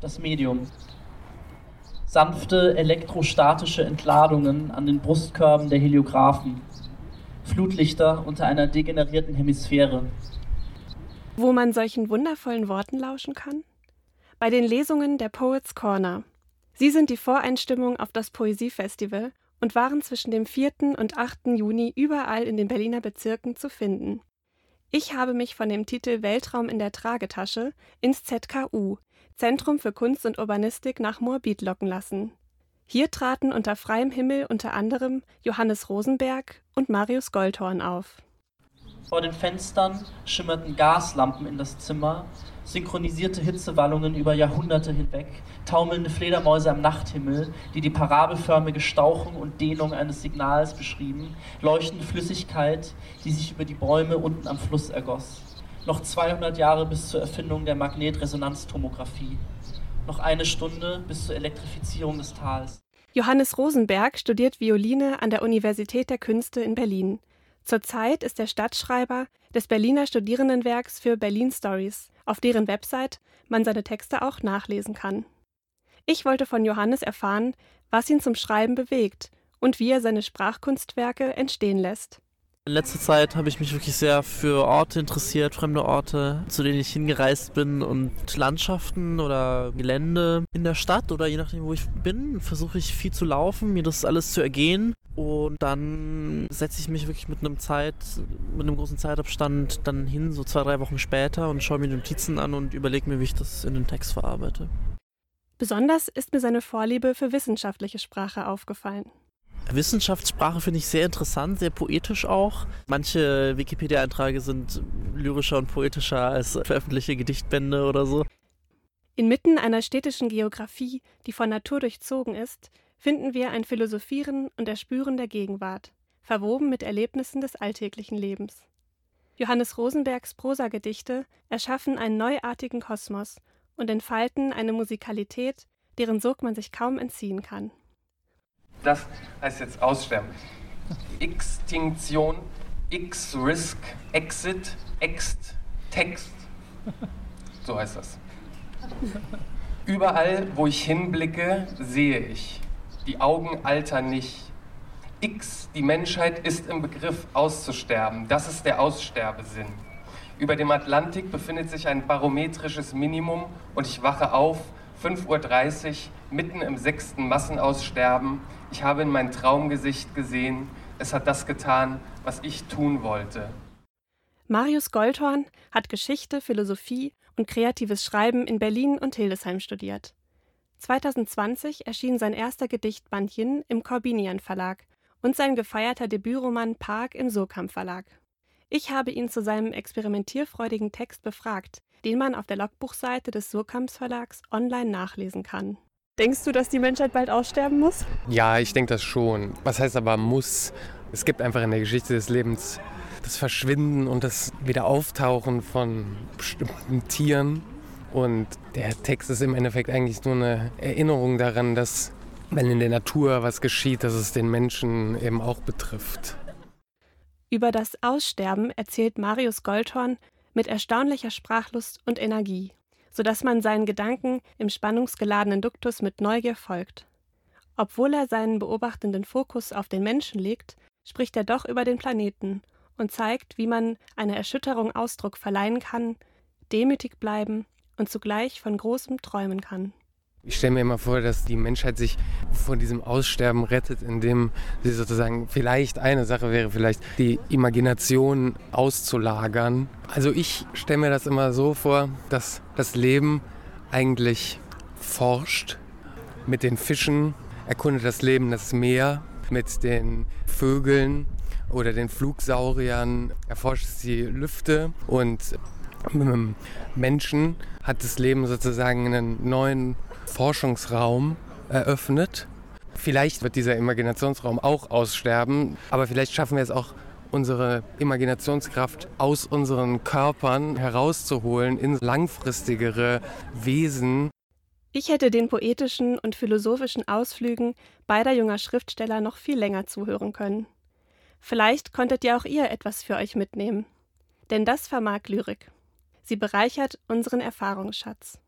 Das Medium. Sanfte elektrostatische Entladungen an den Brustkörben der Heliographen. Flutlichter unter einer degenerierten Hemisphäre. Wo man solchen wundervollen Worten lauschen kann? Bei den Lesungen der Poets Corner. Sie sind die Voreinstimmung auf das Poesiefestival und waren zwischen dem 4. und 8. Juni überall in den Berliner Bezirken zu finden. Ich habe mich von dem Titel Weltraum in der Tragetasche ins ZKU, Zentrum für Kunst und Urbanistik, nach Moabit locken lassen. Hier traten unter freiem Himmel unter anderem Johannes Rosenberg und Marius Goldhorn auf. Vor den Fenstern schimmerten Gaslampen in das Zimmer, synchronisierte Hitzewallungen über Jahrhunderte hinweg, taumelnde Fledermäuse am Nachthimmel, die die parabelförmige Stauchung und Dehnung eines Signals beschrieben, leuchtende Flüssigkeit, die sich über die Bäume unten am Fluss ergoss. Noch 200 Jahre bis zur Erfindung der Magnetresonanztomographie. Noch eine Stunde bis zur Elektrifizierung des Tals. Johannes Rosenberg studiert Violine an der Universität der Künste in Berlin. Zurzeit ist er Stadtschreiber des Berliner Studierendenwerks für Berlin Stories, auf deren Website man seine Texte auch nachlesen kann. Ich wollte von Johannes erfahren, was ihn zum Schreiben bewegt und wie er seine Sprachkunstwerke entstehen lässt. In letzter Zeit habe ich mich wirklich sehr für Orte interessiert, fremde Orte, zu denen ich hingereist bin und Landschaften oder Gelände in der Stadt oder je nachdem, wo ich bin, versuche ich viel zu laufen, mir das alles zu ergehen und dann setze ich mich wirklich mit einem Zeit, mit einem großen Zeitabstand dann hin, so zwei, drei Wochen später und schaue mir die Notizen an und überlege mir, wie ich das in den Text verarbeite. Besonders ist mir seine Vorliebe für wissenschaftliche Sprache aufgefallen. Wissenschaftssprache finde ich sehr interessant, sehr poetisch auch. Manche Wikipedia-Einträge sind lyrischer und poetischer als veröffentlichte Gedichtbände oder so. Inmitten einer städtischen Geografie, die von Natur durchzogen ist, finden wir ein Philosophieren und Erspüren der Gegenwart, verwoben mit Erlebnissen des alltäglichen Lebens. Johannes Rosenbergs Prosagedichte erschaffen einen neuartigen Kosmos und entfalten eine Musikalität, deren Sog man sich kaum entziehen kann. Das heißt jetzt Aussterben. Extinktion, X-Risk, Exit, Ext, Text. So heißt das. Überall, wo ich hinblicke, sehe ich. Die Augen altern nicht. X, die Menschheit ist im Begriff auszusterben. Das ist der Aussterbesinn. Über dem Atlantik befindet sich ein barometrisches Minimum und ich wache auf, 5.30 Uhr, mitten im sechsten Massenaussterben. Ich habe in mein Traumgesicht gesehen. Es hat das getan, was ich tun wollte. Marius Goldhorn hat Geschichte, Philosophie und kreatives Schreiben in Berlin und Hildesheim studiert. 2020 erschien sein erster Gedichtband Yin im Corbinian Verlag und sein gefeierter Debütroman Park im Surkamp Verlag. Ich habe ihn zu seinem experimentierfreudigen Text befragt, den man auf der Logbuchseite des Surkamps Verlags online nachlesen kann. Denkst du, dass die Menschheit bald aussterben muss? Ja, ich denke das schon. Was heißt aber muss? Es gibt einfach in der Geschichte des Lebens das Verschwinden und das Wiederauftauchen von bestimmten Tieren. Und der Text ist im Endeffekt eigentlich nur eine Erinnerung daran, dass wenn in der Natur was geschieht, dass es den Menschen eben auch betrifft. Über das Aussterben erzählt Marius Goldhorn mit erstaunlicher Sprachlust und Energie, so dass man seinen Gedanken im spannungsgeladenen Duktus mit Neugier folgt. Obwohl er seinen beobachtenden Fokus auf den Menschen legt, spricht er doch über den Planeten und zeigt, wie man einer Erschütterung Ausdruck verleihen kann, demütig bleiben und zugleich von großem träumen kann. Ich stelle mir immer vor, dass die Menschheit sich vor diesem Aussterben rettet, indem sie sozusagen vielleicht eine Sache wäre, vielleicht die Imagination auszulagern. Also ich stelle mir das immer so vor, dass das Leben eigentlich forscht mit den Fischen, erkundet das Leben das Meer, mit den Vögeln oder den Flugsauriern erforscht die Lüfte und Menschen hat das Leben sozusagen einen neuen Forschungsraum eröffnet. Vielleicht wird dieser Imaginationsraum auch aussterben, aber vielleicht schaffen wir es auch, unsere Imaginationskraft aus unseren Körpern herauszuholen in langfristigere Wesen. Ich hätte den poetischen und philosophischen Ausflügen beider junger Schriftsteller noch viel länger zuhören können. Vielleicht konntet ja auch ihr etwas für euch mitnehmen. Denn das vermag Lyrik. Sie bereichert unseren Erfahrungsschatz.